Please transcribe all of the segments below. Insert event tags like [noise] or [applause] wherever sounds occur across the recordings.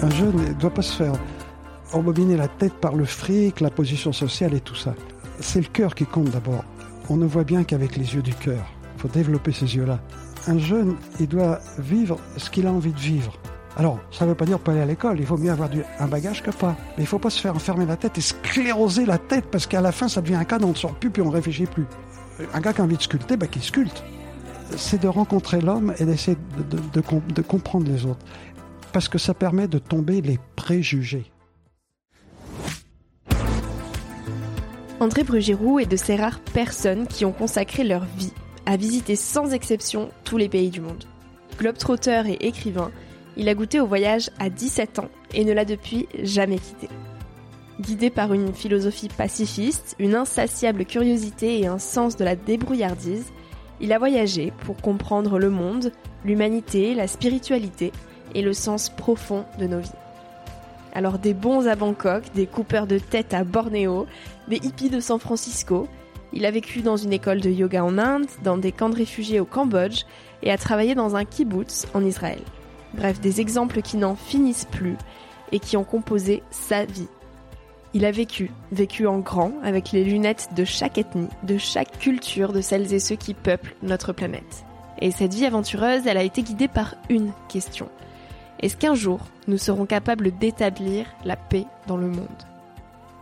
Un jeune ne doit pas se faire embobiner la tête par le fric, la position sociale et tout ça. C'est le cœur qui compte d'abord. On ne voit bien qu'avec les yeux du cœur. Il faut développer ces yeux-là. Un jeune, il doit vivre ce qu'il a envie de vivre. Alors, ça ne veut pas dire pas aller à l'école, il faut mieux avoir un bagage que pas. Mais il ne faut pas se faire enfermer la tête et scléroser la tête parce qu'à la fin, ça devient un canon, on ne sort plus puis on ne réfléchit plus. Un gars qui a envie de sculpter, bah, qu'il sculpte. C'est de rencontrer l'homme et d'essayer de, de comprendre les autres parce que ça permet de tomber les préjugés. André Brugiroux est de ces rares personnes qui ont consacré leur vie à visiter sans exception tous les pays du monde. Globetrotter et écrivain, il a goûté au voyage à 17 ans et ne l'a depuis jamais quitté. Guidé par une philosophie pacifiste, une insatiable curiosité et un sens de la débrouillardise, il a voyagé pour comprendre le monde, l'humanité, la spiritualité et le sens profond de nos vies. Alors des bons à Bangkok, des coupeurs de tête à Bornéo, des hippies de San Francisco, il a vécu dans une école de yoga en Inde, dans des camps de réfugiés au Cambodge et a travaillé dans un kibbutz en Israël. Bref, des exemples qui n'en finissent plus et qui ont composé sa vie. Il a vécu, vécu en grand, avec les lunettes de chaque ethnie, de chaque culture, de celles et ceux qui peuplent notre planète. Et cette vie aventureuse, elle a été guidée par une question. Est-ce qu'un jour, nous serons capables d'établir la paix dans le monde?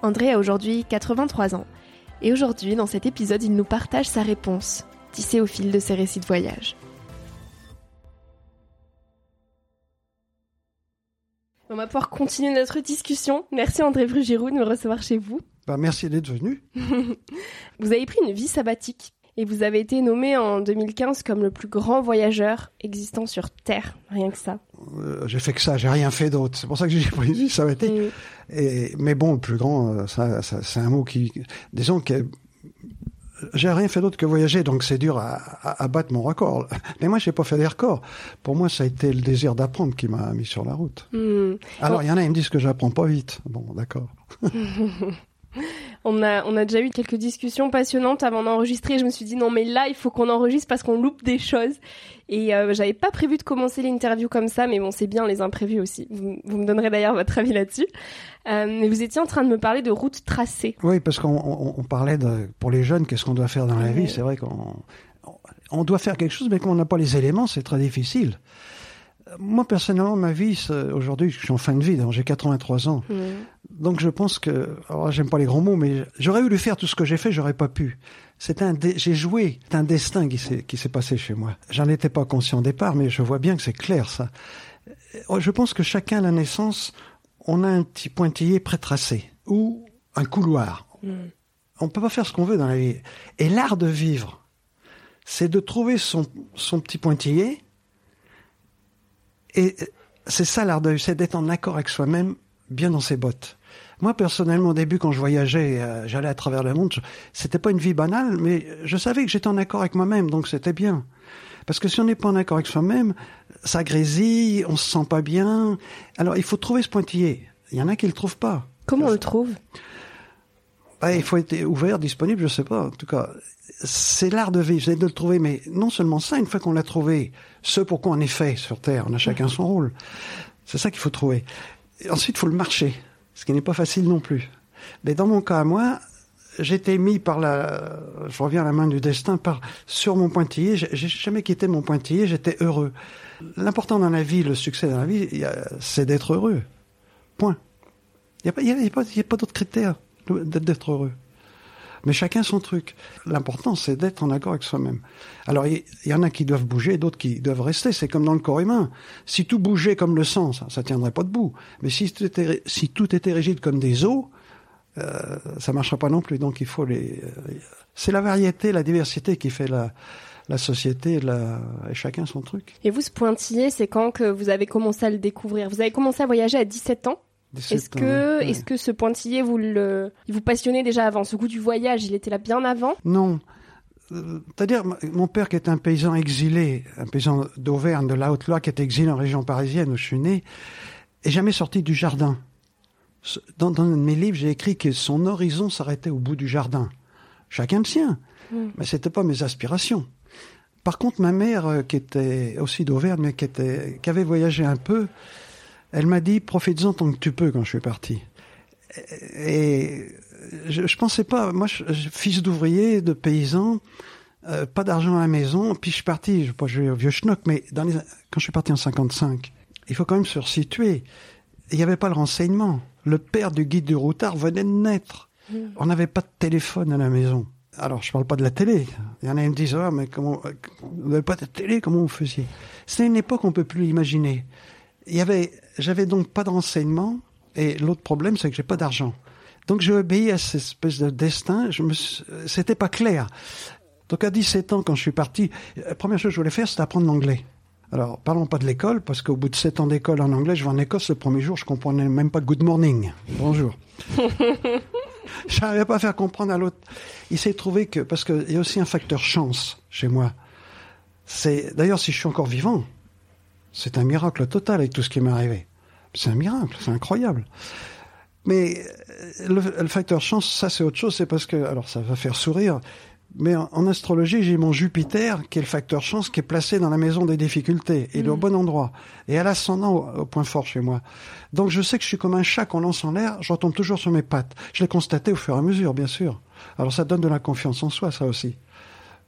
André a aujourd'hui 83 ans, et aujourd'hui, dans cet épisode, il nous partage sa réponse, tissée au fil de ses récits de voyage. On va pouvoir continuer notre discussion. Merci André Brugirou de me recevoir chez vous. Bah, merci d'être venu. [laughs] vous avez pris une vie sabbatique et vous avez été nommé en 2015 comme le plus grand voyageur existant sur Terre, rien que ça. Euh, j'ai fait que ça, j'ai rien fait d'autre. C'est pour ça que j'ai pris ça va être. Et, mais bon, le plus grand, euh, ça, ça c'est un mot qui, disons que j'ai rien fait d'autre que voyager, donc c'est dur à, à, battre mon record. [laughs] Mais moi, j'ai pas fait des records. Pour moi, ça a été le désir d'apprendre qui m'a mis sur la route. Hmm. Alors, il y en a, ils me disent que j'apprends pas vite. Bon, d'accord. [laughs] [laughs] On a, on a déjà eu quelques discussions passionnantes avant d'enregistrer. Je me suis dit non mais là il faut qu'on enregistre parce qu'on loupe des choses. Et euh, j'avais pas prévu de commencer l'interview comme ça, mais bon c'est bien les imprévus aussi. Vous, me donnerez d'ailleurs votre avis là-dessus. Euh, mais vous étiez en train de me parler de routes tracées. Oui, parce qu'on parlait de, pour les jeunes, qu'est-ce qu'on doit faire dans la vie. C'est vrai qu'on on doit faire quelque chose, mais quand on n'a pas les éléments, c'est très difficile. Moi, personnellement, ma vie, aujourd'hui, je suis en fin de vie, j'ai 83 ans. Mmh. Donc, je pense que, alors, j'aime pas les grands mots, mais j'aurais voulu faire tout ce que j'ai fait, j'aurais pas pu. C'est un, j'ai joué, c'est un destin qui s'est, qui s'est passé chez moi. J'en étais pas conscient au départ, mais je vois bien que c'est clair, ça. Euh, je pense que chacun à la naissance, on a un petit pointillé pré-tracé, ou un couloir. Mmh. On peut pas faire ce qu'on veut dans la vie. Et l'art de vivre, c'est de trouver son, son petit pointillé. Et c'est ça l'art de c'est d'être en accord avec soi-même, bien dans ses bottes. Moi, personnellement, au début, quand je voyageais, euh, j'allais à travers le monde, c'était pas une vie banale, mais je savais que j'étais en accord avec moi-même, donc c'était bien. Parce que si on n'est pas en accord avec soi-même, ça grésille, on se sent pas bien. Alors, il faut trouver ce pointillé. Il y en a qui le trouvent pas. Comment on le trouve? Bah, il faut être ouvert, disponible, je sais pas. En tout cas, c'est l'art de vivre, c'est de le trouver. Mais non seulement ça, une fois qu'on l'a trouvé, ce pourquoi on est fait sur Terre, on a chacun son rôle. C'est ça qu'il faut trouver. ensuite, il faut le marcher, ce qui n'est pas facile non plus. Mais dans mon cas, moi, j'étais mis par la, je reviens à la main du destin, par sur mon pointillé. J'ai jamais quitté mon pointillé. J'étais heureux. L'important dans la vie, le succès dans la vie, c'est d'être heureux. Point. Il n'y a pas, a pas d'autres critères d'être heureux. Mais chacun son truc. L'important, c'est d'être en accord avec soi-même. Alors, il y, en a qui doivent bouger, d'autres qui doivent rester. C'est comme dans le corps humain. Si tout bougeait comme le sang, ça, ça tiendrait pas debout. Mais si tout était, si tout était rigide comme des os, euh, ça marchera pas non plus. Donc, il faut les. Euh, c'est la variété, la diversité qui fait la, la société, la, et chacun son truc. Et vous, ce pointillé, c'est quand que vous avez commencé à le découvrir? Vous avez commencé à voyager à 17 ans? Est-ce que, est-ce que ce pointillé, vous le, vous passionnait déjà avant Ce goût du voyage, il était là bien avant? Non. Euh, c'est-à-dire, mon père qui est un paysan exilé, un paysan d'Auvergne, de la Haute-Loire, qui est exilé en région parisienne où je suis né, est jamais sorti du jardin. Dans, dans mes livres, j'ai écrit que son horizon s'arrêtait au bout du jardin. Chacun le sien. Mais hmm. Mais c'était pas mes aspirations. Par contre, ma mère, euh, qui était aussi d'Auvergne, mais qui était, qui avait voyagé un peu, elle m'a dit, profites-en tant que tu peux quand je suis parti. Et je, je pensais pas, moi, je, fils d'ouvrier, de paysan, euh, pas d'argent à la maison, puis je suis parti, je pas, je vais au vieux schnock, mais dans les, quand je suis parti en 55, il faut quand même se resituer. Il n'y avait pas le renseignement. Le père du guide du routard venait de naître. Mmh. On n'avait pas de téléphone à la maison. Alors, je parle pas de la télé. Il y en a qui me disent, ah, mais comment, vous n'avez pas de télé, comment vous faisiez? C'est une époque qu'on peut plus imaginer. Il y avait, j'avais donc pas d'enseignement et l'autre problème c'est que j'ai pas d'argent. Donc j'ai obéi à cette espèce de destin. Je me, c'était pas clair. Donc à 17 ans, quand je suis parti, la première chose que je voulais faire, c'était apprendre l'anglais. Alors, parlons pas de l'école, parce qu'au bout de 7 ans d'école en anglais, je vais en Écosse, le premier jour, je comprenais même pas good morning. Bonjour. [laughs] J'arrivais pas à faire comprendre à l'autre. Il s'est trouvé que, parce qu'il y a aussi un facteur chance chez moi. C'est, d'ailleurs, si je suis encore vivant, c'est un miracle total avec tout ce qui m'est arrivé. C'est un miracle, c'est incroyable. Mais euh, le, facteur chance, ça c'est autre chose, c'est parce que, alors ça va faire sourire, mais en, astrologie, j'ai mon Jupiter, qui est le facteur chance, qui est placé dans la maison des difficultés. Il est au mm. bon endroit. Et à l'ascendant au, point fort chez moi. Donc je sais que je suis comme un chat qu'on lance en l'air, je retombe toujours sur mes pattes. Je l'ai constaté au fur et à mesure, bien sûr. Alors ça donne de la confiance en soi, ça aussi.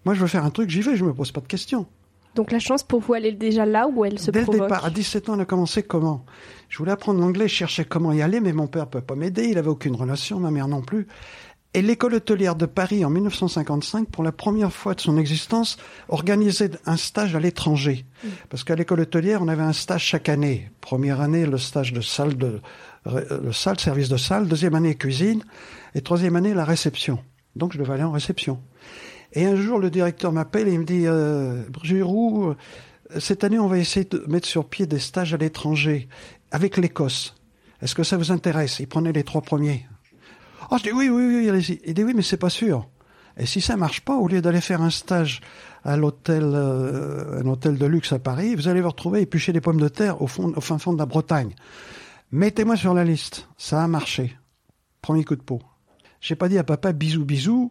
Moi, je veux faire un truc, j'y vais, je me pose pas de questions. Donc la chance pour vous, elle est déjà là où elle se Dès le départ, à 17 ans, elle a commencé comment? Je voulais apprendre l'anglais, je cherchais comment y aller, mais mon père ne peut pas m'aider, il avait aucune relation, ma mère non plus. Et l'école hôtelière de Paris, en 1955, pour la première fois de son existence, organisait un stage à l'étranger. Mm. Parce qu'à l'école hôtelière, on avait un stage chaque année. Première année, le stage de salle de, le salle, service de salle. Deuxième année, cuisine. Et troisième année, la réception. Donc, je devais aller en réception. Et un jour, le directeur m'appelle et il me dit, euh, Giroud, cette année, on va essayer de mettre sur pied des stages à l'étranger avec l'Écosse. Est-ce que ça vous intéresse? Il prenait les trois premiers. Oh, je dis oui, oui, oui, allez-y. Il dit oui, mais c'est pas sûr. Et si ça marche pas, au lieu d'aller faire un stage à l'hôtel, euh, un hôtel de luxe à Paris, vous allez vous retrouver éplucher des pommes de terre au fond, au fin fond de la Bretagne. Mettez-moi sur la liste. Ça a marché. Premier coup de peau. J'ai pas dit à papa bisous bisous,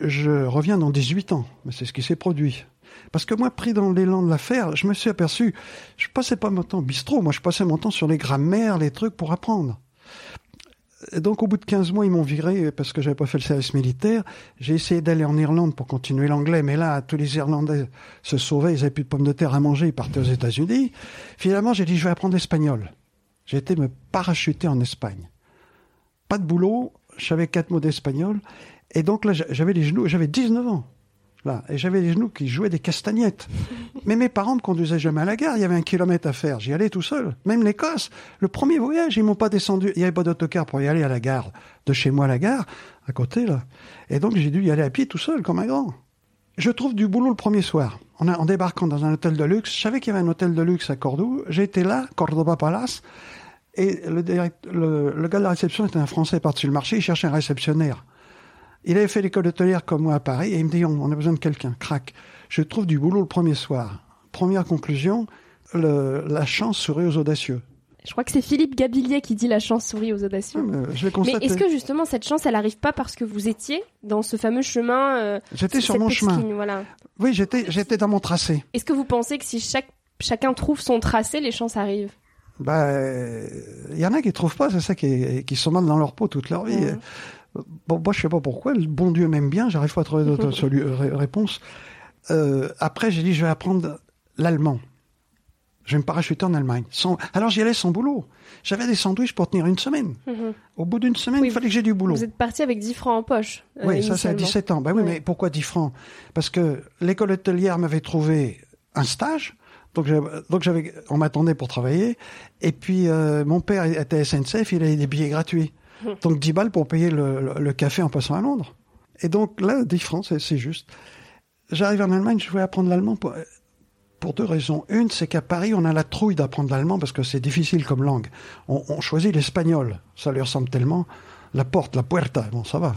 je reviens dans 18 ans. Mais c'est ce qui s'est produit. Parce que moi, pris dans l'élan de l'affaire, je me suis aperçu, je passais pas mon temps bistrot, moi je passais mon temps sur les grammaires, les trucs pour apprendre. Donc au bout de 15 mois, ils m'ont viré parce que j'avais pas fait le service militaire. J'ai essayé d'aller en Irlande pour continuer l'anglais, mais là, tous les Irlandais se sauvaient, ils avaient plus de pommes de terre à manger, ils partaient aux États-Unis. Finalement, j'ai dit, je vais apprendre l'espagnol. J'ai été me parachuter en Espagne. Pas de boulot, j'avais quatre mots d'espagnol, et donc là, j'avais les genoux, j'avais 19 ans. Là, et j'avais les genoux qui jouaient des castagnettes. [laughs] Mais mes parents me conduisaient jamais à la gare. Il y avait un kilomètre à faire. J'y allais tout seul. Même l'Écosse. Le premier voyage, ils m'ont pas descendu. Il y avait pas d'autocar pour y aller à la gare. De chez moi à la gare, à côté, là. Et donc, j'ai dû y aller à pied tout seul, comme un grand. Je trouve du boulot le premier soir. En, en débarquant dans un hôtel de luxe. Je savais qu'il y avait un hôtel de luxe à Cordoue. J'étais là, Cordoba Palace. Et le, le, le gars de la réception était un Français par-dessus le marché. Il cherchait un réceptionnaire. Il avait fait l'école hôtelière comme moi à Paris et il me dit on, a besoin de quelqu'un, crac. Je trouve du boulot le premier soir. Première conclusion, le, la chance sourit aux audacieux. Je crois que c'est Philippe Gabillier qui dit la chance sourit aux audacieux. je vais Mais est-ce que justement cette chance, elle n'arrive pas parce que vous étiez dans ce fameux chemin euh, J'étais sur mon chemin. Voilà. Oui, j'étais j'étais dans mon tracé. Est-ce que vous pensez que si chaque chacun trouve son tracé, les chances arrivent? Bah, il y en a qui trouvent pas, c'est ça qui, qui sont mal dans leur peau toute leur vie. Mhm. Bon, moi, je sais pas pourquoi. Le bon Dieu m'aime bien. J'arrive pas à trouver d'autres [laughs] réponses. Euh, après, j'ai dit, je vais apprendre l'allemand. Je vais me parachuter en Allemagne. Sans... Alors, j'y allais sans boulot. J'avais des sandwichs pour tenir une semaine. Mhm. Au bout d'une semaine, Oui, il fallait que j'ai du boulot. Vous êtes parti avec 10 francs en poche. euh, Oui, ça, c'est à initialement. 17 ans. Ben oui, Ouais. mais pourquoi 10 francs? Parce que l'école hôtelière m'avait trouvé un stage. Donc, j'avais- donc j'avais, on m'attendait pour travailler. Et puis, euh, mon père était SNCF, il avait des billets gratuits. [laughs] Donc, 10 balles pour payer le, café en passant à Londres. Et donc, là, 10 francs, c'est, juste. J'arrive en Allemagne, je voulais apprendre l'allemand pour, deux raisons. Une, c'est qu'à Paris, on a la trouille d'apprendre l'allemand parce que c'est difficile comme langue. On, on choisit l'espagnol. Ça lui ressemble tellement. La porte, la puerta, bon, ça va.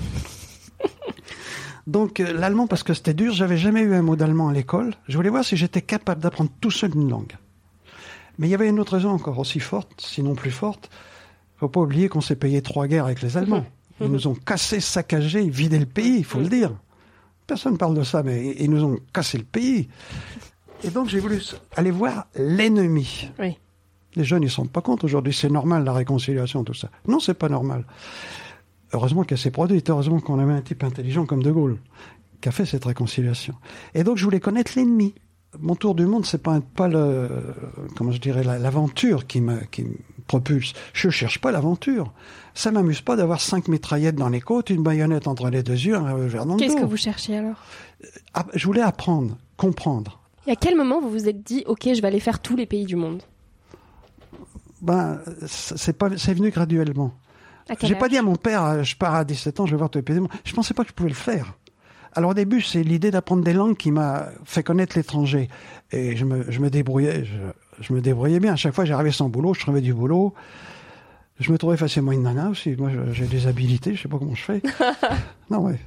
Donc euh, l'allemand parce que c'était dur, j'avais jamais eu un mot d'allemand à l'école. Je voulais voir si j'étais capable d'apprendre tout seul une langue. Mais il y avait une autre raison encore aussi forte, sinon plus forte. Faut pas oublier qu'on s'est payé trois guerres avec les Allemands. Ils nous ont cassé, saccagé, vidé le pays, il faut le dire. Personne parle de ça, mais ils nous ont cassé le pays. Et donc j'ai voulu aller voir l'ennemi. Oui. Les jeunes, ils ne se rendent pas compte aujourd'hui. C'est normal la réconciliation, tout ça. Non, c'est pas normal. Heureusement qu'elle s'est produite. Heureusement qu'on avait un type intelligent comme De Gaulle qui a fait cette réconciliation. Et donc, je voulais connaître l'ennemi. Mon tour du monde, c'est pas pas le comment je dirais la- l'aventure qui me qui me propulse. Je cherche pas l'aventure. Ça m'amuse pas d'avoir cinq mitraillettes dans les côtes, une baïonnette entre les deux yeux, un revolver dans le Qu'est-ce que vous cherchiez alors? Ah, je voulais apprendre, comprendre. Et à quel moment vous vous êtes dit, ok, je vais aller faire tous les pays du monde Ben, c'est pas, c'est venu graduellement. J'ai pas dit à mon père, euh, je pars à 17 ans, je vais voir tous les pays du monde. Je pensais pas que je pouvais le faire. Alors au début, c'est l'idée d'apprendre des langues qui m'a fait connaître l'étranger. Et je me, je me débrouillais, je, je me débrouillais bien. À chaque fois, j'arrivais sans boulot, je trouvais du boulot. Je me trouvais facilement une nana aussi. Moi, j'ai des habilités, je sais pas comment je fais. [laughs] non, ouais.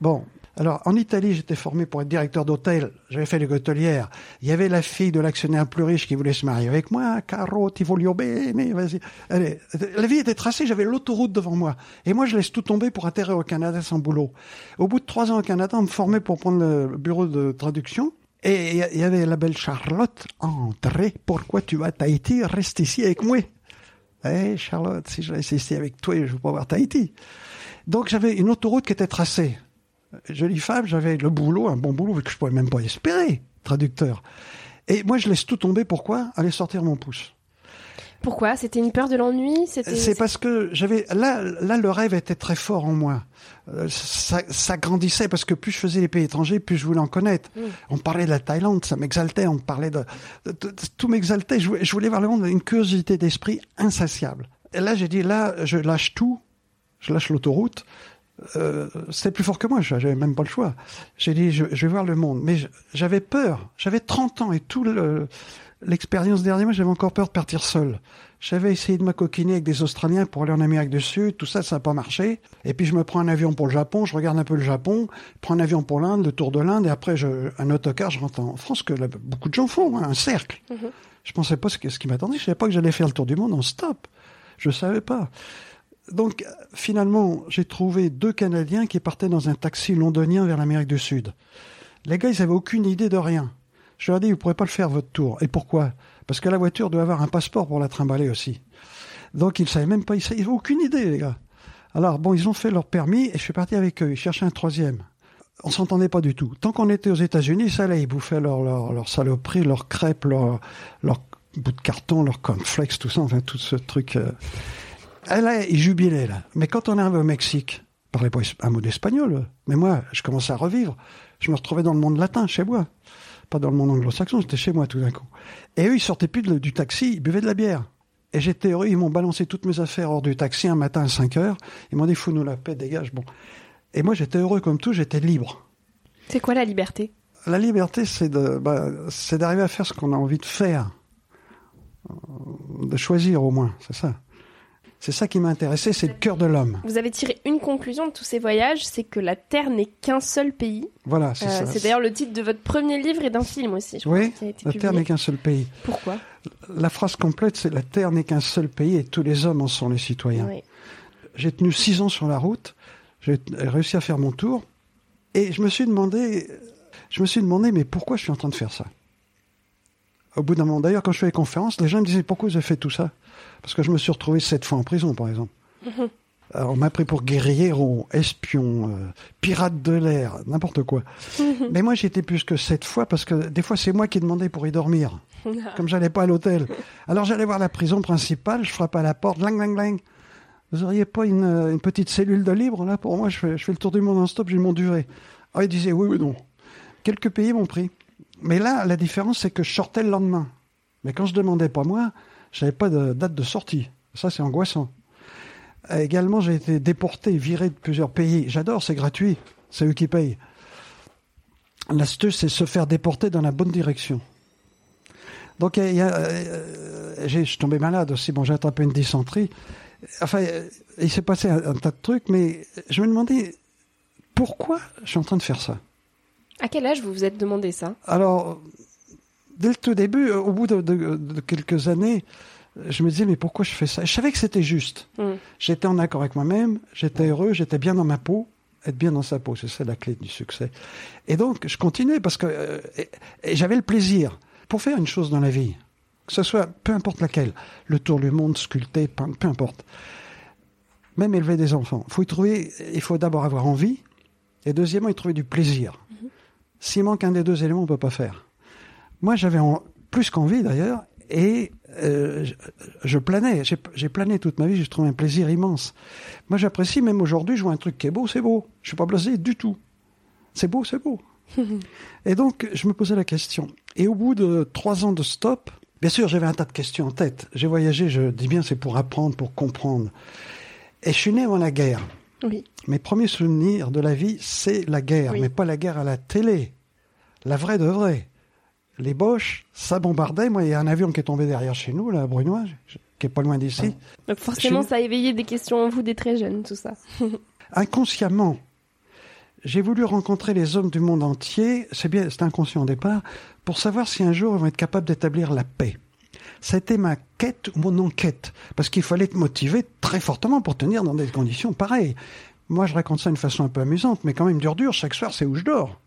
Bon. Alors, en Italie, j'étais formé pour être directeur d'hôtel. J'avais fait les hôtelières. Il y avait la fille de l'actionnaire plus riche qui voulait se marier avec moi. Caro, ti voglio bene, vas-y. Allez. La vie était tracée, j'avais l'autoroute devant moi. Et moi, je laisse tout tomber pour atterrir au Canada sans boulot. Au bout de trois ans au Canada, on me formait pour prendre le bureau de traduction. Et il y avait la belle Charlotte. Entrez, pourquoi tu vas à Tahiti? Reste ici avec moi. Eh, Charlotte, si je reste ici avec toi, je ne veux pas voir Tahiti. Donc, j'avais une autoroute qui était tracée. Jolie femme, j'avais le boulot, un bon boulot que je pouvais même pas espérer, traducteur. Et moi, je laisse tout tomber. Pourquoi? Aller sortir mon pouce. Pourquoi? C'était une peur de l'ennui? C'est parce que j'avais là, là, le rêve était très fort en moi. Euh, Ça, ça grandissait parce que plus je faisais les pays étrangers, plus je voulais en connaître. On parlait de la Thaïlande, ça m'exaltait. On parlait de, de- de- de- tout m'exaltait. Je, voulais- je voulais voir le monde, une curiosité d'esprit insatiable. Et là, j'ai dit là, je lâche tout, je lâche l'autoroute. Euh, c'était plus fort que moi, je- j'avais même pas le choix. J'ai dit, je, je vais voir le monde. Mais j'avais peur. J'avais 30 ans et tout le, l'expérience derrière moi, j'avais encore peur de partir seul. J'avais essayé de m'acoquiner avec des Australiens pour aller en Amérique du Sud, tout ça, ça n'a pas marché. Et puis je me prends un avion pour le Japon, je regarde un peu le Japon, je prends un avion pour l'Inde, le tour de l'Inde, et après je, un autocar, je rentre en France, que là, beaucoup de gens font, hein, un cercle. Je pensais pas ce, que- ce qui m'attendait, je savais pas que j'allais faire le tour du monde en stop. Je savais pas. Donc finalement, j'ai trouvé deux Canadiens qui partaient dans un taxi londonien vers l'Amérique du Sud. Les gars, ils avaient aucune idée de rien. Je leur ai dit, vous pourrez pas le faire votre tour. Et pourquoi? Parce que la voiture doit avoir un passeport pour la trimballer aussi. Donc ils savaient même pas, ils n'avaient aucune idée, les gars. Alors bon, ils ont fait leur permis et je suis parti avec eux. Ils cherchaient un troisième. On s'entendait pas du tout. Tant qu'on était aux États-Unis, ça allait. Ils bouffaient leur, leur, leur saloperie, leurs crêpes, leur, leur bout de carton, leur cornflakes, tout ça, enfin tout ce truc. Euh. Là, ils jubilaient là. Mais quand on est arrivé au Mexique, ils parlaient pas un mot d'espagnol. Mais moi, je commençais à revivre. Je me retrouvais dans le monde latin, chez moi. Pas dans le monde anglo-saxon, j'étais chez moi tout d'un coup. Et eux, ils sortaient plus du taxi, ils buvaient de la bière. Et j'étais heureux, ils m'ont balancé toutes mes affaires hors du taxi un matin à 5 heures. Ils m'ont dit, fous-nous la paix, dégage. Bon. Et moi, j'étais heureux comme tout, j'étais libre. C'est quoi la liberté? La liberté, c'est de, bah, c'est d'arriver à faire ce qu'on a envie de faire. De choisir au moins, c'est ça. C'est ça qui m'a intéressé, c'est le cœur de l'homme. Vous avez tiré une conclusion de tous ces voyages, c'est que la Terre n'est qu'un seul pays. Voilà, c'est euh, ça. C'est d'ailleurs le titre de votre premier livre et d'un film aussi. Je oui, crois, la Terre n'est qu'un seul pays. Pourquoi? La phrase complète, c'est la Terre n'est qu'un seul pays et tous les hommes en sont les citoyens. Oui. J'ai tenu six ans sur la route, j'ai réussi à faire mon tour, et je me suis demandé, je me suis demandé, mais pourquoi je suis en train de faire ça? Au bout d'un moment, d'ailleurs, quand je fais les conférences, les gens me disaient pourquoi vous avez fait tout ça? Parce que je me suis retrouvé sept fois en prison, par exemple. [laughs] Alors, on m'a pris pour guerriero, espion, euh, pirate de l'air, n'importe quoi. [laughs] Mais moi, j'étais plus que sept fois parce que des fois, c'est moi qui demandais pour y dormir. [laughs] Comme j'allais pas à l'hôtel. Alors, j'allais voir la prison principale, je frappe à la porte, lang, lang, lang. Vous auriez pas une, une, petite cellule de libre là pour moi? Je fais, je fais le tour du monde en stop, j'ai mon duvet. Ah, ils disaient oui ou non. Quelques pays m'ont pris. Mais là, la différence, c'est que je sortais le lendemain. Mais quand je demandais pas moi, j'avais pas de date de sortie. Ça, c'est angoissant. Également, j'ai été déporté, viré de plusieurs pays. J'adore, c'est gratuit. C'est eux qui payent. L'astuce, c'est se faire déporter dans la bonne direction. Donc, euh, je suis tombé malade aussi. Bon, j'ai attrapé une dysenterie. Enfin, il s'est passé un, tas de trucs, mais je me demandais pourquoi je suis en train de faire ça. À quel âge vous vous êtes demandé ça? Alors, dès le tout début, au bout de, de, de, quelques années, je me disais, mais pourquoi je fais ça? Je savais que c'était juste. Mm. J'étais en accord avec moi-même, j'étais heureux, j'étais bien dans ma peau. Être bien dans sa peau, c'est ça la clé du succès. Et donc, je continuais parce que euh, j'avais le plaisir. Pour faire une chose dans la vie, que ce soit peu importe laquelle, le tour du monde, sculpter, peindre, peu importe. Même élever des enfants. Faut y trouver, il faut d'abord avoir envie, et deuxièmement, y trouver du plaisir. S'il manque un des deux éléments, on peut pas faire. Moi, j'avais plus qu'envie d'ailleurs, et euh, je, je, planais. J'ai plané toute ma vie, j'ai trouvé un plaisir immense. Moi, j'apprécie, même aujourd'hui, je vois un truc qui est beau, c'est beau. Je suis pas blasé du tout. C'est beau, c'est beau. [laughs] et donc, je me posais la question. Et au bout de trois ans de stop, bien sûr, j'avais un tas de questions en tête. J'ai voyagé, je dis bien, c'est pour apprendre, pour comprendre. Et je suis né avant la guerre. Oui. Mes premiers souvenirs de la vie, c'est la guerre, Oui. mais pas la guerre à la télé. La vraie de vraie. Les Boches, ça bombardait. Moi, il y a un avion qui est tombé derrière chez nous, là, à Brunois, qui est pas loin d'ici. Donc forcément, Chez- ça a éveillé des questions en vous dès très jeune, tout ça. [laughs] Inconsciemment, j'ai voulu rencontrer les hommes du monde entier, c'est bien, c'est inconscient au départ, pour savoir si un jour ils vont être capables d'établir la paix. C'était ma quête ou mon enquête, parce qu'il fallait être motivé très fortement pour tenir dans des conditions pareilles. Moi, je raconte ça d'une façon un peu amusante, mais quand même dur dur, chaque soir, c'est où je dors.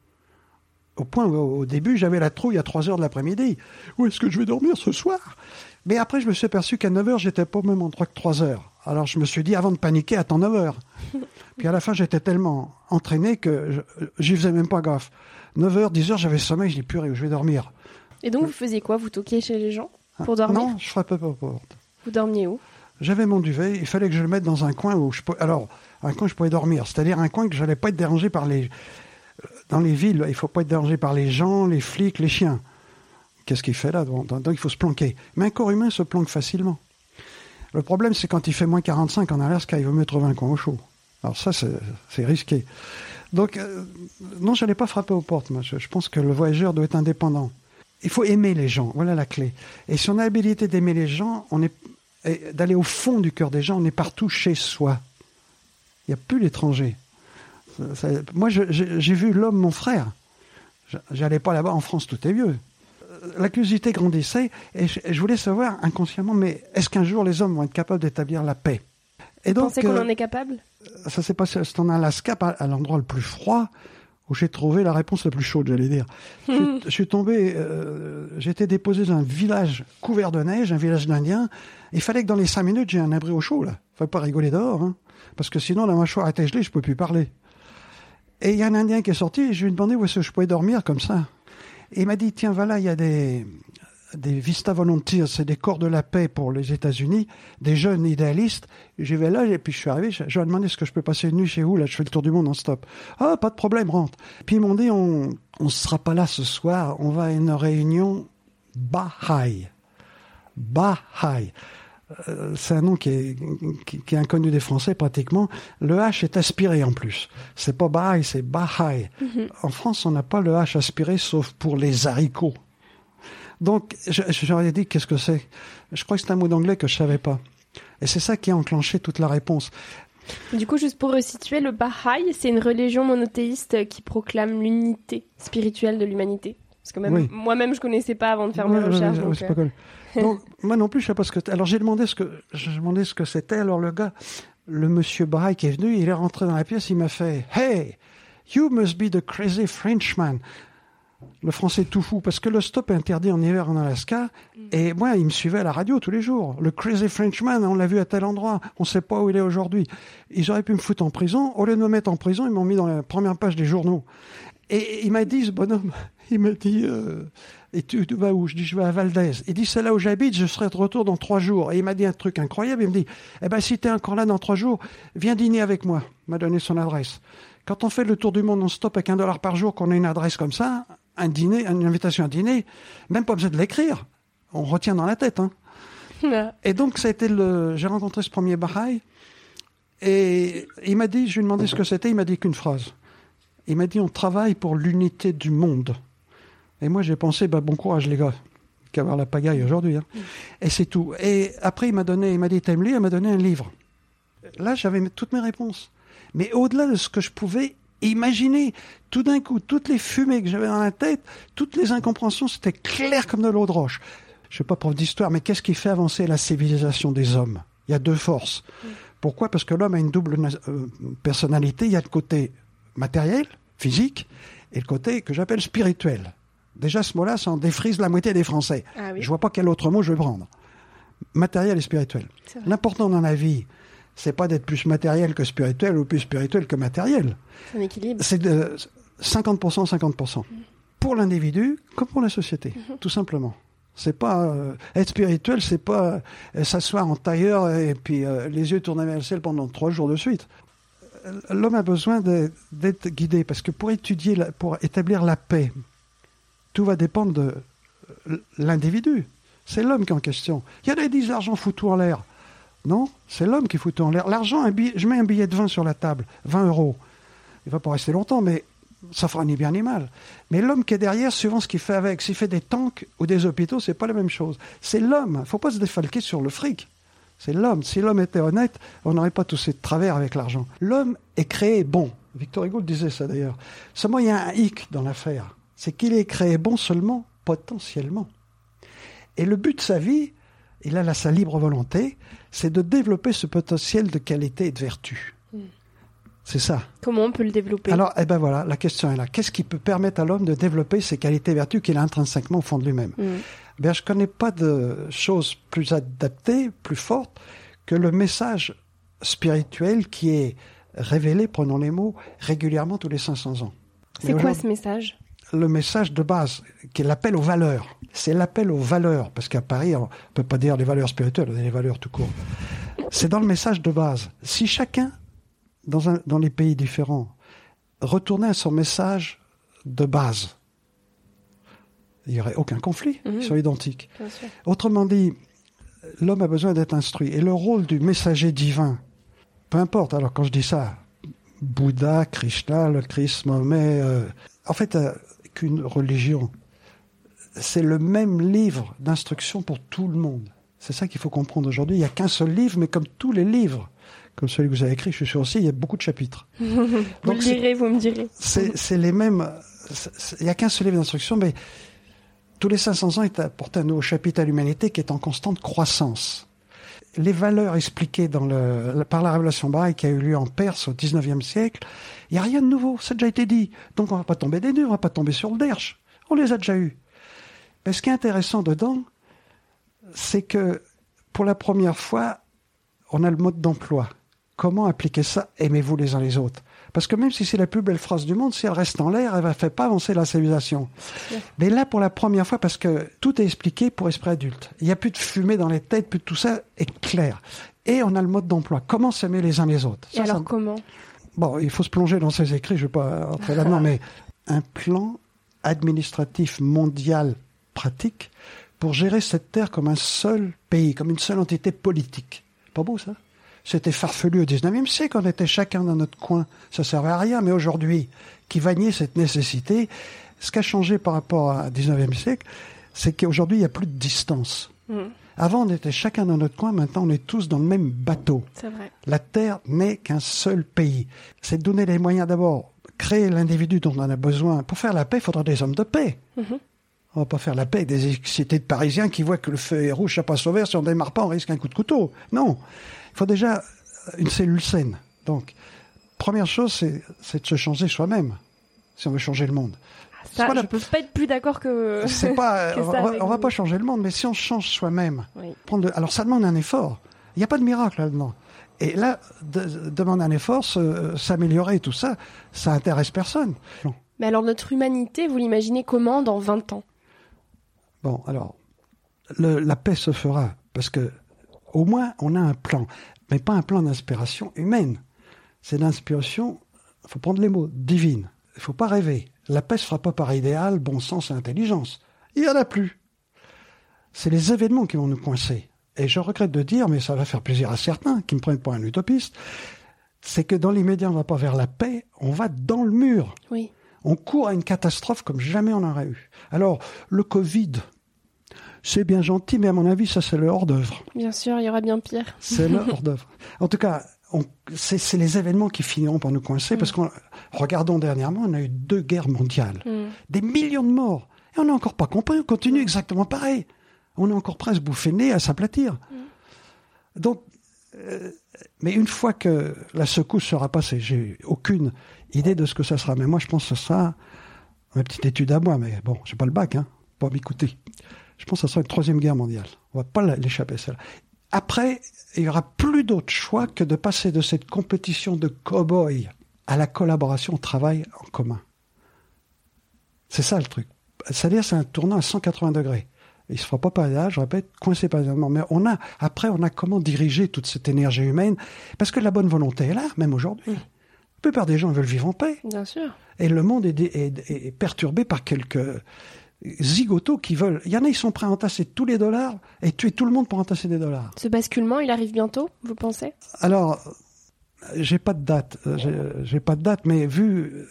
Au point où, au début, j'avais la trouille à 3 heures de l'après-midi. Où est-ce que je vais dormir ce soir? Mais après, je me suis aperçu qu'à 9 heures, j'étais pas au même endroit que 3 heures. Alors, je me suis dit, avant de paniquer, attends 9 heures. [laughs] Puis à la fin, j'étais tellement entraîné que j'y faisais même pas gaffe. 9 heures, 10 heures, j'avais sommeil, je dis purée, où je vais dormir. Et donc, vous faisiez quoi? Vous toquiez chez les gens? Pour dormir Non, je frappais pas aux portes. Vous dormiez où? J'avais mon duvet, il fallait que je le mette dans un coin où je pouvais... Alors, un coin où je pouvais dormir, c'est-à-dire un coin que j'allais pas être dérangé par les... Dans les villes, il faut pas être dérangé par les gens, les flics, les chiens. Qu'est-ce qu'il fait là donc, donc, il faut se planquer. Mais un corps humain se planque facilement. Le problème, c'est quand il fait moins 45 en Alaska, il vaut mieux trouver un coin au chaud. Alors ça, c'est risqué. Donc, euh, non, j'allais pas frapper aux portes. Moi. Je, je pense que le voyageur doit être indépendant. Il faut aimer les gens, voilà la clé. Et si on a l'habilité d'aimer les gens, on est et d'aller au fond du cœur des gens, on est partout chez soi. Il n'y a plus l'étranger. Moi, j'ai vu l'homme, mon frère. J'allais pas là-bas en France, tout est vieux. Euh, La curiosité grandissait et je, je voulais savoir inconsciemment, mais est-ce qu'un jour les hommes vont être capables d'établir la paix? Et Vous donc, pensez qu'on euh, en est capable? ça s'est passé c'est en Alaska, pas à l'endroit le plus froid, où j'ai trouvé la réponse la plus chaude, j'allais dire. [laughs] je, suis- je suis tombé, euh, été déposé dans un village couvert de neige, un village d'Indiens. Il fallait que dans les cinq minutes, j'ai un abri au chaud, là. Faut pas rigoler dehors, hein. Parce que sinon, la mâchoire était gelée, je peux plus parler. Et il y a un Indien qui est sorti, et je lui ai demandé où est-ce que je pouvais dormir comme ça. Et il m'a dit, tiens, voilà, il y a des, des Vista Volunteers, c'est des corps de la paix pour les États-Unis, des jeunes idéalistes. J'y vais là, et puis je suis arrivé, je, leur ai demandé est-ce que je peux passer une nuit chez vous, là, je fais le tour du monde en stop. Ah, pas de problème, rentre. Puis ils m'ont dit, on ne sera pas là ce soir, on va à une réunion Baha'i. Baha'i. Euh, c'est un nom qui est, qui, qui est inconnu des Français pratiquement. Le H est aspiré en plus. C'est pas Baha'i, c'est Baha'i. En France, on n'a pas le H aspiré sauf pour les haricots. Donc, je- j'aurais dit qu'est-ce que c'est? Je crois que c'est un mot d'anglais que je savais pas. Et c'est ça qui a enclenché toute la réponse. Du coup, juste pour resituer, le Baha'i, c'est une religion monothéiste qui proclame l'unité spirituelle de l'humanité. Parce que même Oui. moi-même, je connaissais pas avant de faire Ouais, mes recherches. ouais, donc, c'est euh, pas [laughs] connu. Donc, moi non plus, je sais pas ce que. Alors j'ai demandé ce que j'ai demandé ce que c'était. Alors le gars, le monsieur Baha'i qui est venu, il est rentré dans la pièce, il m'a fait Hey, you must be the crazy Frenchman. Le français tout fou, parce que le stop est interdit en hiver en Alaska. Et moi, il me suivait à la radio tous les jours. Le crazy Frenchman, on l'a vu à tel endroit, on sait pas où il est aujourd'hui. Ils auraient pu me foutre en prison. Au lieu de me mettre en prison, ils m'ont mis dans la première page des journaux. Et [laughs] il m'a dit, ce bonhomme, il m'a dit, euh, et tu, tu vas où? Je dis, je vais à Valdez. Il dit, c'est là où j'habite, je serai de retour dans trois jours. Et il m'a dit un truc incroyable, il me dit, eh ben, si t'es encore là dans trois jours, viens dîner avec moi. Il m'a donné son adresse. Quand on fait le tour du monde non-stop avec un dollar par jour, qu'on a une adresse comme ça, un dîner, une invitation à dîner, même pas besoin de l'écrire. On retient dans la tête, hein. [laughs] Et donc, ça a été le, j'ai rencontré ce premier Baha'i, et il m'a dit, je lui ai demandé ce que c'était, il m'a dit qu'une phrase. Il m'a dit, on travaille pour l'unité du monde. Et moi, j'ai pensé, bah, bon courage, les gars, qu'avoir la pagaille aujourd'hui. hein. Et c'est tout. Et après, il m'a donné, il m'a dit, t'aimes lire? Il m'a donné un livre. Là, j'avais toutes mes réponses. Mais au-delà de ce que je pouvais imaginer, tout d'un coup, toutes les fumées que j'avais dans la tête, toutes les incompréhensions, c'était clair comme de l'eau de roche. Je suis pas prof d'histoire, mais qu'est-ce qui fait avancer la civilisation des hommes? Il y a deux forces. Pourquoi? Parce que l'homme a une double euh, personnalité. Il y a le côté matériel, physique, et le côté que j'appelle spirituel. Déjà, ce mot-là, ça en défrise la moitié des Français. Ah oui. Je vois pas quel autre mot je vais prendre. Matériel et spirituel. L'important dans la vie, c'est pas d'être plus matériel que spirituel ou plus spirituel que matériel. C'est un équilibre. C'est de 50%, 50%. Pour l'individu comme pour la société, tout simplement. C'est pas euh, être spirituel, c'est pas euh, s'asseoir en tailleur et puis euh, les yeux tournés vers le ciel pendant trois jours de suite. L'homme a besoin d'être guidé parce que pour étudier, la- pour établir la paix, tout va dépendre de l'individu. C'est l'homme qui est en question. Il y en a qui disent l'argent fout tout en l'air. Non, c'est l'homme qui fout tout en l'air. L'argent, je mets un billet de 20 sur la table, 20 euros. Il va pas rester longtemps, mais ça fera ni bien ni mal. Mais l'homme qui est derrière, suivant ce qu'il fait avec, s'il fait des tanks ou des hôpitaux, c'est pas la même chose. C'est l'homme. Il faut pas se défalquer sur le fric. C'est l'homme. Si l'homme était honnête, on n'aurait pas tous ces travers avec l'argent. L'homme est créé bon. Victor Hugo le disait ça d'ailleurs. Seulement, il y a un hic dans l'affaire. C'est qu'il est créé bon seulement potentiellement. Et le but de sa vie, il a là sa libre volonté, c'est de développer ce potentiel de qualité et de vertu. C'est ça. Comment on peut le développer? Alors, eh ben voilà, la question est là. Qu'est-ce qui peut permettre à l'homme de développer ses qualités et vertus qu'il a intrinsèquement au fond de lui-même? Mm. Ben, je connais pas de chose plus adaptée, plus forte que le message spirituel qui est révélé, prenons les mots, régulièrement tous les 500 ans. C'est quoi ce message? Le message de base, qui est l'appel aux valeurs. C'est l'appel aux valeurs, parce qu'à Paris, on peut pas dire les valeurs spirituelles, on dit les valeurs tout court. C'est dans le message de base. Si chacun, dans, un, dans les pays différents, retournait à son message de base, il n'y aurait aucun conflit, Mhm. ils sont identiques. Autrement dit, l'homme a besoin d'être instruit. Et le rôle du messager divin, peu importe, alors quand je dis ça, Bouddha, Krishna, le Christ, Mahomet, euh, en fait, euh, qu'une religion, c'est le même livre d'instruction pour tout le monde. C'est ça qu'il faut comprendre aujourd'hui. Il n'y a qu'un seul livre, mais comme tous les livres, comme celui que vous avez écrit, je suis sûr aussi, il y a beaucoup de chapitres. [laughs] Vous Donc, direz, vous me direz. c'est les mêmes. Il n'y a qu'un seul livre d'instruction, mais tous les 500 ans est apporté un nouveau chapitre à l'humanité qui est en constante croissance. Les valeurs expliquées par la révélation Baha'i qui a eu lieu en Perse au 19e siècle, il n'y a rien de nouveau, ça a déjà été dit. Donc on va pas tomber des nues, on va pas tomber sur le derche. On les a déjà eus. Mais ce qui est intéressant dedans, c'est que pour la première fois, on a le mode d'emploi. Comment appliquer ça? Aimez-vous les uns les autres? Parce que même si c'est la plus belle phrase du monde, si elle reste en l'air, elle ne fait pas avancer la civilisation. Mais là, pour la première fois, parce que tout est expliqué pour esprit adulte. Il n'y a plus de fumée dans les têtes, plus de tout ça est clair. Et on a le mode d'emploi. Comment s'aimer les uns les autres Et alors comment? Bon, il faut se plonger dans ses écrits, je ne vais pas entrer là-dedans, [laughs] mais un plan administratif mondial pratique pour gérer cette terre comme un seul pays, comme une seule entité politique. Pas beau ça? C'était farfelu au 19e siècle, on était chacun dans notre coin, ça servait à rien, mais aujourd'hui, qui va nier cette nécessité, ce qui a changé par rapport au 19e siècle, c'est qu'aujourd'hui, il n'y a plus de distance. Mmh. Avant, on était chacun dans notre coin, maintenant, on est tous dans le même bateau. Vrai. La Terre n'est qu'un seul pays. C'est de donner les moyens d'abord, créer l'individu dont on a besoin. Pour faire la paix, il faudra des hommes de paix. Mmh. On va pas faire la paix avec des excités de Parisiens qui voient que le feu est rouge, ça passe au vert, si on démarre pas, on risque un coup de couteau. Non. Il faut déjà une cellule saine. Donc, première chose, c'est de se changer soi-même, si on veut changer le monde. Ça, je ne peux pas être plus d'accord que. [laughs] C'est pas. on, va, va pas changer le monde, mais si on change soi-même, prendre alors ça demande un effort. Il n'y a pas de miracle là-dedans. Et là, de, demander un effort, s'améliorer, tout ça, ça intéresse personne. Mais alors notre humanité, vous l'imaginez comment dans 20 ans? Bon, alors, la paix se fera parce que au moins on a un plan, mais pas un plan d'inspiration humaine. C'est l'inspiration, il faut prendre les mots, divine. Il faut pas rêver. La paix se fera pas par idéal, bon sens et intelligence. Il y en a plus. C'est les événements qui vont nous coincer. Et je regrette de dire, mais ça va faire plaisir à certains qui me prennent pour un utopiste, c'est que dans l'immédiat, on va pas vers la paix, on va dans le mur. Oui. On court à une catastrophe comme jamais on aurait eu. Alors, le Covid, c'est bien gentil, mais à mon avis, ça, c'est le hors-d'œuvre. Bien sûr, il y aura bien pire. C'est le [laughs] hors-d'œuvre. En tout cas, c'est les événements qui finiront par nous coincer, parce que, regardons dernièrement, on a eu deux guerres mondiales, mm. des millions de morts, et on n'a encore pas compris, on continue exactement pareil. On est encore presque bouffé nez à s'aplatir. Mm. Donc, euh, mais une fois que la secousse sera passée, j'ai aucune idée de ce que ça sera. Mais moi, je pense que ça sera ma petite étude à moi. Mais bon, j'ai pas le bac, hein, pas m'écouter. Je pense que ça sera une troisième guerre mondiale. On va pas l'échapper, celle-là. Après, il y aura plus d'autre choix que de passer de cette compétition de cow-boy à la collaboration au travail en commun. C'est ça le truc. C'est-à-dire, c'est un tournant à 180 degrés. Il se fera pas par là, je répète, coincé par Mais on a, après, on a comment diriger toute cette énergie humaine. Parce que la bonne volonté est là, même aujourd'hui. La plupart des gens veulent vivre en paix. Bien sûr. Et le monde est, est perturbé par quelques zigotos qui veulent. Il y en a, ils sont prêts à entasser tous les dollars et tuer tout le monde pour entasser des dollars. Ce basculement, il arrive bientôt, vous pensez? Alors, j'ai pas de date. J'ai pas de date, mais vu,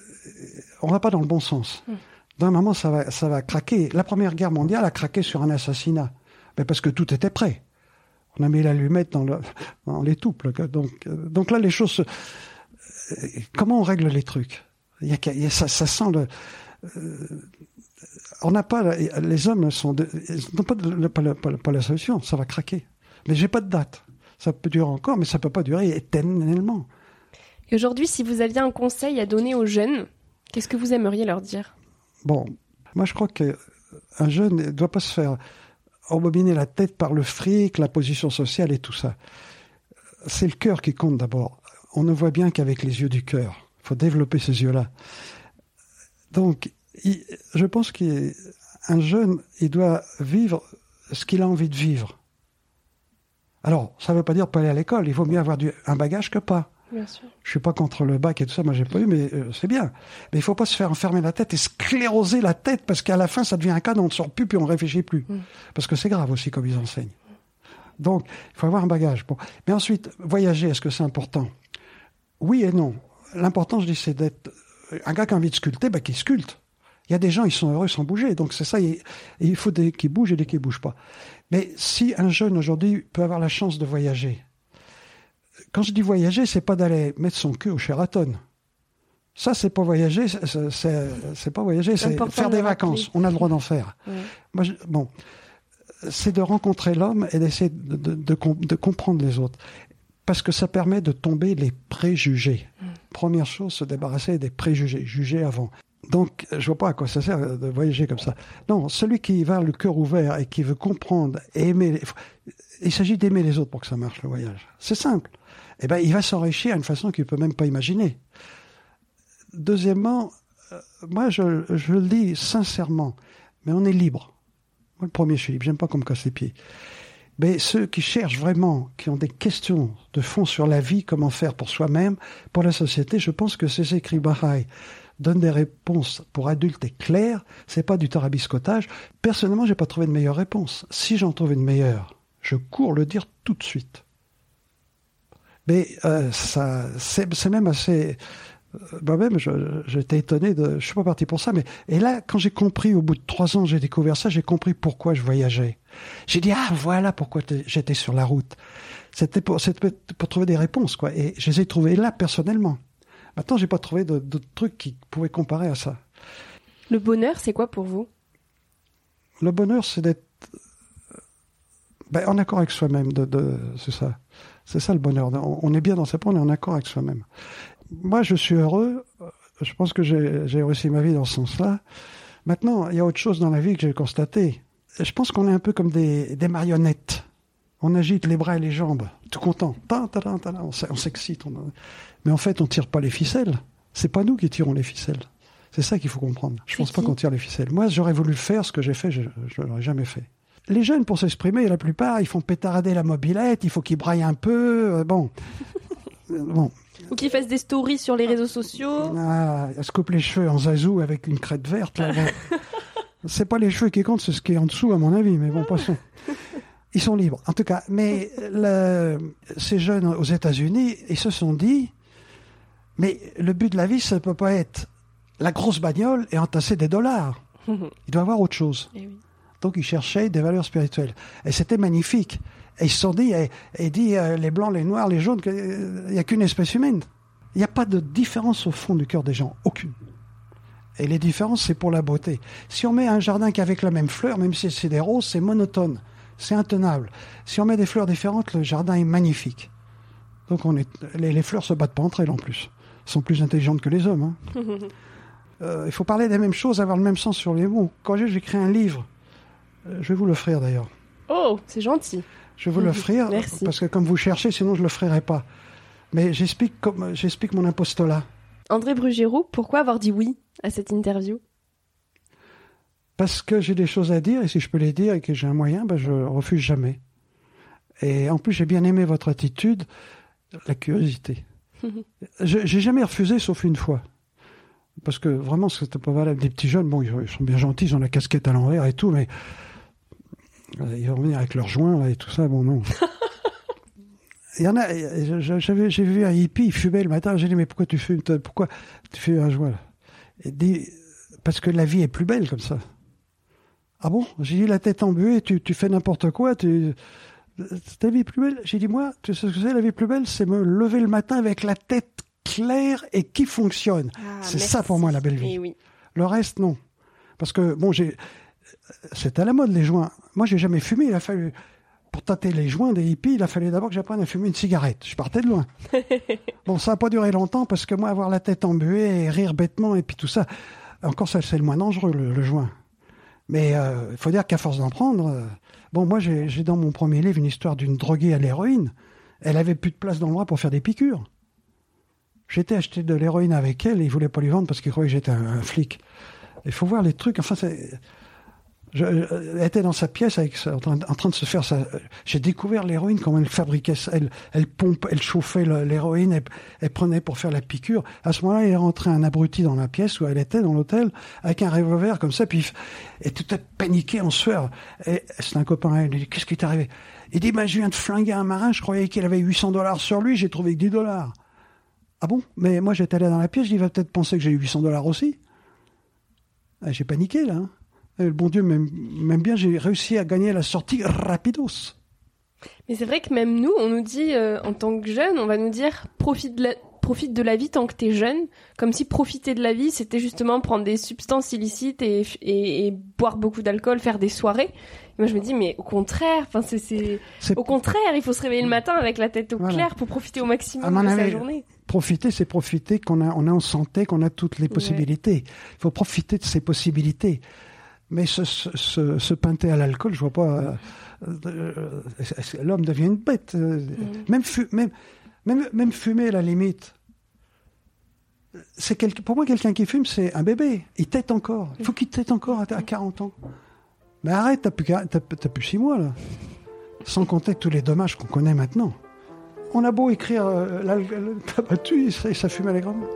on va pas dans le bon sens. Hmm. D'un moment, ça va, ça va craquer. La Première Guerre mondiale a craqué sur un assassinat, mais parce que tout était prêt. On a mis l'allumette dans, le, dans les touples. Donc, donc là, les choses. Comment on règle les trucs? Il y a, ça, ça sent le. Euh, on n'a pas, les hommes sont, n'ont pas, pas, la solution, ça va craquer. Mais j'ai pas de date. Ça peut durer encore, mais ça peut pas durer éternellement. Et aujourd'hui, si vous aviez un conseil à donner aux jeunes, qu'est-ce que vous aimeriez leur dire? Bon, moi je crois qu'un jeune ne doit pas se faire embobiner la tête par le fric, la position sociale et tout ça. C'est le cœur qui compte d'abord. On ne voit bien qu'avec les yeux du cœur. Il faut développer ces yeux-là. Donc, je pense qu'un jeune, il doit vivre ce qu'il a envie de vivre. Alors, ça ne veut pas dire pas aller à l'école. Il vaut mieux avoir du, un bagage que pas. Bien sûr. Je suis pas contre le bac et tout ça, moi j'ai pas eu, mais euh, c'est bien. Mais il faut pas se faire enfermer la tête et scléroser la tête parce qu'à la fin ça devient un cas dont on ne sort plus puis on réfléchit plus. Mm. Parce que c'est grave aussi comme ils enseignent. Donc il faut avoir un bagage. Bon. Mais ensuite, voyager, est-ce que c'est important? Oui et non. L'important, je dis, c'est d'être un gars qui a envie de sculpter, bah, qui sculpte. Il y a des gens, ils sont heureux sans bouger. Donc c'est ça, il, faut des qui bougent et des qui bougent pas. Mais si un jeune aujourd'hui peut avoir la chance de voyager, quand je dis voyager, c'est pas d'aller mettre son cul au Sheraton. Ça, c'est pas voyager, c'est pas voyager, c'est faire des vacances. On a le droit d'en faire. Moi, bon, c'est de rencontrer l'homme et d'essayer de, de, de, de, comprendre les autres. Parce que ça permet de tomber les préjugés. Mm. Première chose, se débarrasser des préjugés, juger avant. Donc, je vois pas à quoi ça sert de voyager comme ça. Non, celui qui va le cœur ouvert et qui veut comprendre et aimer, il s'agit d'aimer les autres pour que ça marche le voyage. C'est simple. Eh ben, il va s'enrichir à une façon qu'il peut même pas imaginer. Deuxièmement, euh, moi, je, le dis sincèrement, mais on est libre. Moi, le premier, je suis libre. J'aime pas qu'on me casse les pieds. Mais ceux qui cherchent vraiment, qui ont des questions de fond sur la vie, comment faire pour soi-même, pour la société, je pense que ces écrits Baha'i donnent des réponses pour adultes et claires. C'est pas du tarabiscotage. Personnellement, j'ai pas trouvé de meilleure réponse. Si j'en trouve une meilleure, je cours le dire tout de suite. Mais euh, ça, c'est même assez euh, moi-même, j'étais étonné de, je suis pas parti pour ça, mais et là, quand j'ai compris, au bout de trois ans, j'ai découvert ça, j'ai compris pourquoi je voyageais. J'ai dit ah voilà pourquoi j'étais sur la route. C'était pour, pour trouver des réponses quoi, et je les ai trouvées là personnellement. Maintenant, j'ai pas trouvé d'autres trucs qui pouvaient comparer à ça. Le bonheur, c'est quoi pour vous? Le bonheur, c'est d'être ben, en accord avec soi-même. De, de c'est ça, c'est ça le bonheur. On, est bien dans sa peau, on est en accord avec soi-même moi, je suis heureux. Je pense que j'ai réussi ma vie dans ce sens-là. Maintenant, il y a autre chose dans la vie que j'ai constaté. Je pense qu'on est un peu comme des, marionnettes. On agite les bras et les jambes, tout content. on s'excite. Mais en fait, on tire pas les ficelles. C'est pas nous qui tirons les ficelles. C'est ça qu'il faut comprendre. Je pense pas qu'on tire les ficelles. Moi, j'aurais voulu faire ce que j'ai fait, je ne l'aurais jamais fait. Les jeunes, pour s'exprimer, la plupart, ils font pétarader la mobilette, il faut qu'ils braillent un peu. Euh, bon. bon. Ou qu'ils fassent des stories sur les réseaux sociaux. Ah, elle se coupe les cheveux en zazou avec une crête verte. [laughs] c'est pas les cheveux qui comptent, c'est ce qui est en dessous, à mon avis, mais bon, passons. Ils sont libres, en tout cas. Mais le, ces jeunes aux États-Unis, ils se sont dit, mais le but de la vie, ça ne peut pas être la grosse bagnole et entasser des dollars. [laughs] Il doit y avoir autre chose. Eh Donc ils cherchaient des valeurs spirituelles. Et c'était magnifique. Et ils se sont dit, et, dit euh, les blancs, les noirs, les jaunes, qu'il n'y a qu'une espèce humaine. Il n'y a pas de différence au fond du cœur des gens, aucune. Et les différences, c'est pour la beauté. Si on met un jardin qu'avec la même fleur, même si c'est des roses, c'est monotone, c'est intenable. Si on met des fleurs différentes, le jardin est magnifique. Donc on est, les, les fleurs se battent pas entre elles en plus. Elles sont plus intelligentes que les hommes. Hein. [laughs] euh, il faut parler des mêmes choses, avoir le même sens sur les mots. Quand j'ai écrit un livre, euh, je vais vous l'offrir d'ailleurs. Oh, c'est gentil. Je vais vous l'offrir [laughs] parce que comme vous cherchez, sinon je ne le ferai pas. Mais j'explique mon apostolat. André Brugérou, pourquoi avoir dit oui à cette interview? Parce que j'ai des choses à dire et si je peux les dire et que j'ai un moyen, ben je refuse jamais. Et en plus, j'ai bien aimé votre attitude, la curiosité. [laughs] j'ai jamais refusé sauf une fois. Parce que vraiment, c'était pas valable. Des petits jeunes, bon, ils sont bien gentils, ils ont la casquette à l'envers et tout, mais ils vont venir avec leurs joints là, et tout ça, bon non. [laughs] Il y en a, j'avais, j'ai vu un hippie, il fumait le matin, j'ai dit, mais pourquoi tu fumes, pourquoi tu fais un joint Il dit, parce que la vie est plus belle comme ça. Ah bon? J'ai dit, la tête embuée, tu, tu fais n'importe quoi, tu, ta vie plus belle J'ai dit, moi, tu sais ce que c'est, la vie plus belle C'est me lever le matin avec la tête claire et qui fonctionne. Ah, c'est ça pour moi la belle vie. oui. Le reste, non. Parce que, bon, j'ai, c'est à la mode les joints. Moi, j'ai jamais fumé. Il a fallu pour tâter les joints des hippies, il a fallu d'abord que j'apprenne à fumer une cigarette. Je partais de loin. [laughs] bon, ça n'a pas duré longtemps parce que moi, avoir la tête embuée et rire bêtement et puis tout ça, encore ça, c'est le moins dangereux, le, joint. Mais il euh, faut dire qu'à force d'en prendre, euh, bon, moi, j'ai dans mon premier livre une histoire d'une droguée à l'héroïne. Elle avait plus de place dans le bras pour faire des piqûres. J'étais acheté de l'héroïne avec elle et ils voulaient pas lui vendre parce qu'ils croyaient que j'étais un, flic. Il faut voir les trucs. Enfin, elle était dans sa pièce en, train, de se faire ça. J'ai découvert l'héroïne, comment elle fabriquait. Elle, elle pompe, elle chauffait l'héroïne, elle, elle, prenait pour faire la piqûre. À ce moment-là, il est rentré un abruti dans la pièce où elle était, dans l'hôtel, avec un revolver comme ça, puis et tout à paniqué en sueur. Et c'est un copain, il lui dit, qu'est-ce qui t'est arrivé? Il dit, ben, je viens de flinguer un marin, je croyais qu'il avait 800 dollars sur lui, j'ai trouvé que 10 dollars. Ah bon? Mais moi, j'étais allé dans la pièce, il va peut-être penser que j'ai eu 800 dollars aussi. Ah, j'ai paniqué, là. Hein. Euh, le bon Dieu m'aime bien, j'ai réussi à gagner la sortie rapidos. Mais c'est vrai que même nous, on nous dit, euh, en tant que jeunes, on va nous dire, profite, profite de la vie tant que t'es jeune, comme si profiter de la vie c'était justement prendre des substances illicites et, et, et boire beaucoup d'alcool, faire des soirées. moi je me dis mais au contraire, enfin c'est, c'est... au contraire, il faut se réveiller le matin avec la tête au clair pour profiter au maximum de sa journée. Profiter, c'est profiter qu'on a, on est en santé, qu'on a toutes les possibilités. Il faut profiter de ces possibilités. Mais se, se, se pinter à l'alcool, je vois pas. Euh, euh, l'homme devient une bête. Euh, mm. Même, même, même, même fumer, à la limite. C'est pour moi, quelqu'un qui fume, c'est un bébé. Il tête encore. Il faut qu'il tête encore à, 40 ans. Mais arrête, t'as plus, plus 6 mois, là. Sans compter tous les dommages qu'on connaît maintenant. On a beau écrire euh, t'as battu, ça, ça fume allègrement.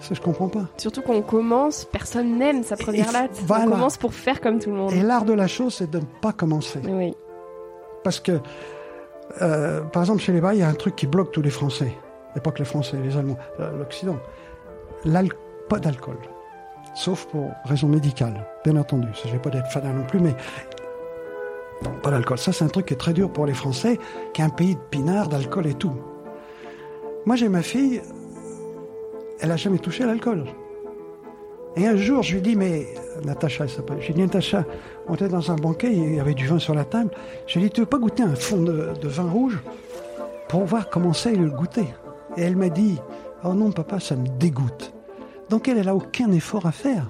Ça, je comprends pas. Surtout qu'on commence, personne n'aime sa première latte. On commence pour faire comme tout le monde. Et l'art de la chose, c'est de ne pas commencer. Oui. Parce que, euh, par exemple, chez les Baïs, il y a un truc qui bloque tous les Français. Et pas que les Français, les Allemands, euh, l'Occident. Pas d'alcool. Sauf pour raison médicale, bien entendu. je ne vais pas être fanat non plus, mais pas d'alcool. Ça, c'est un truc qui est très dur pour les Français, qui est un pays de pinards, d'alcool et tout. Moi, j'ai ma fille, elle a jamais touché l'alcool. Et un jour, je lui dis, mais Natacha, elle s'appelle. J'ai dit, Natacha, on était dans un banquet, il y avait du vin sur la table. Je lui ai dit, tu veux pas goûter un fond de, vin rouge pour voir comment c'est le goûter? Et elle m'a dit, oh non, papa, ça me dégoûte. Donc elle, elle a aucun effort à faire.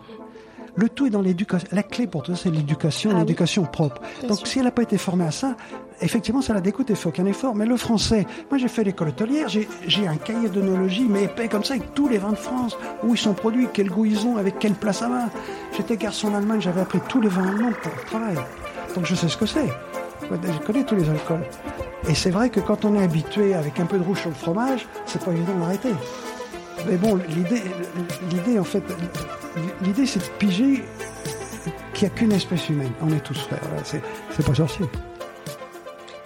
Le tout est dans l'éducation. La clé pour tout ça, c'est l'éducation, ah l'éducation propre. Donc si elle n'a pas été formée à ça, effectivement, ça la dégoûte et fait aucun effort. Mais le français, moi j'ai fait l'école hôtelière, j'ai un cahier d'onologie, mais épais comme ça, avec tous les vins de France, où ils sont produits, quel goût ils ont, avec quelle place ça va. J'étais garçon en Allemagne, j'avais appris tous les vins allemands pour le travail. Donc je sais ce que c'est. Je connais tous les alcools. Et c'est vrai que quand on est habitué avec un peu de rouge sur le fromage, c'est pas évident d'arrêter. Mais bon, l'idée, l'idée en fait, l'idée c'est de piger qu'il n'y a qu'une espèce humaine. On est tous frères. C'est, pas sorcier.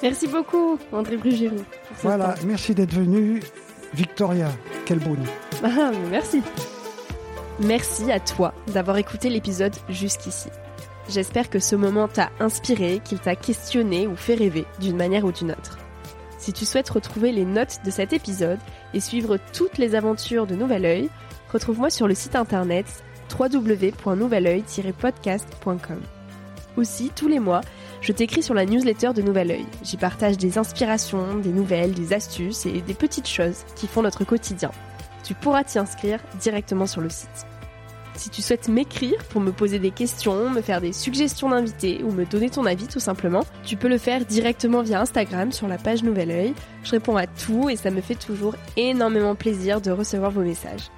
Merci beaucoup, André Brugero. Voilà, merci d'être venu. Victoria, quel beau [laughs] ah, merci. Merci à toi d'avoir écouté l'épisode jusqu'ici. J'espère que ce moment t'a inspiré, qu'il t'a questionné ou fait rêver d'une manière ou d'une autre. Si tu souhaites retrouver les notes de cet épisode et suivre toutes les aventures de Nouvel Oeil, retrouve-moi sur le site internet www.nouveloeil-podcast.com. Aussi, tous les mois, je t'écris sur la newsletter de Nouvel Oeil. J'y partage des inspirations, des nouvelles, des astuces et des petites choses qui font notre quotidien. Tu pourras t'y inscrire directement sur le site. Si tu souhaites m'écrire pour me poser des questions, me faire des suggestions d'invités ou me donner ton avis tout simplement, tu peux le faire directement via Instagram sur la page Nouvel Oeil. Je réponds à tout et ça me fait toujours énormément plaisir de recevoir vos messages.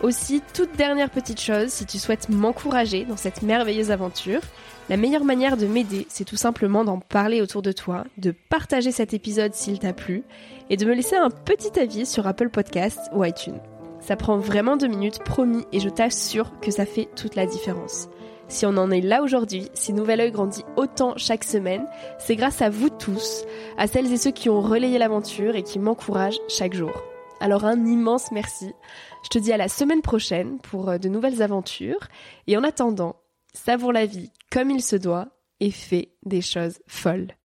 Aussi, toute dernière petite chose, si tu souhaites m'encourager dans cette merveilleuse aventure, la meilleure manière de m'aider, c'est tout simplement d'en parler autour de toi, de partager cet épisode s'il t'a plu, et de me laisser un petit avis sur Apple Podcasts ou iTunes. Ça prend vraiment deux minutes, promis, et je t'assure que ça fait toute la différence. Si on en est là aujourd'hui, si Nouvel Oeil grandit autant chaque semaine, c'est grâce à vous tous, à celles et ceux qui ont relayé l'aventure et qui m'encouragent chaque jour. Alors un immense merci. Je te dis à la semaine prochaine pour euh, de nouvelles aventures. Et en attendant, savoure la vie comme il se doit et fais des choses folles.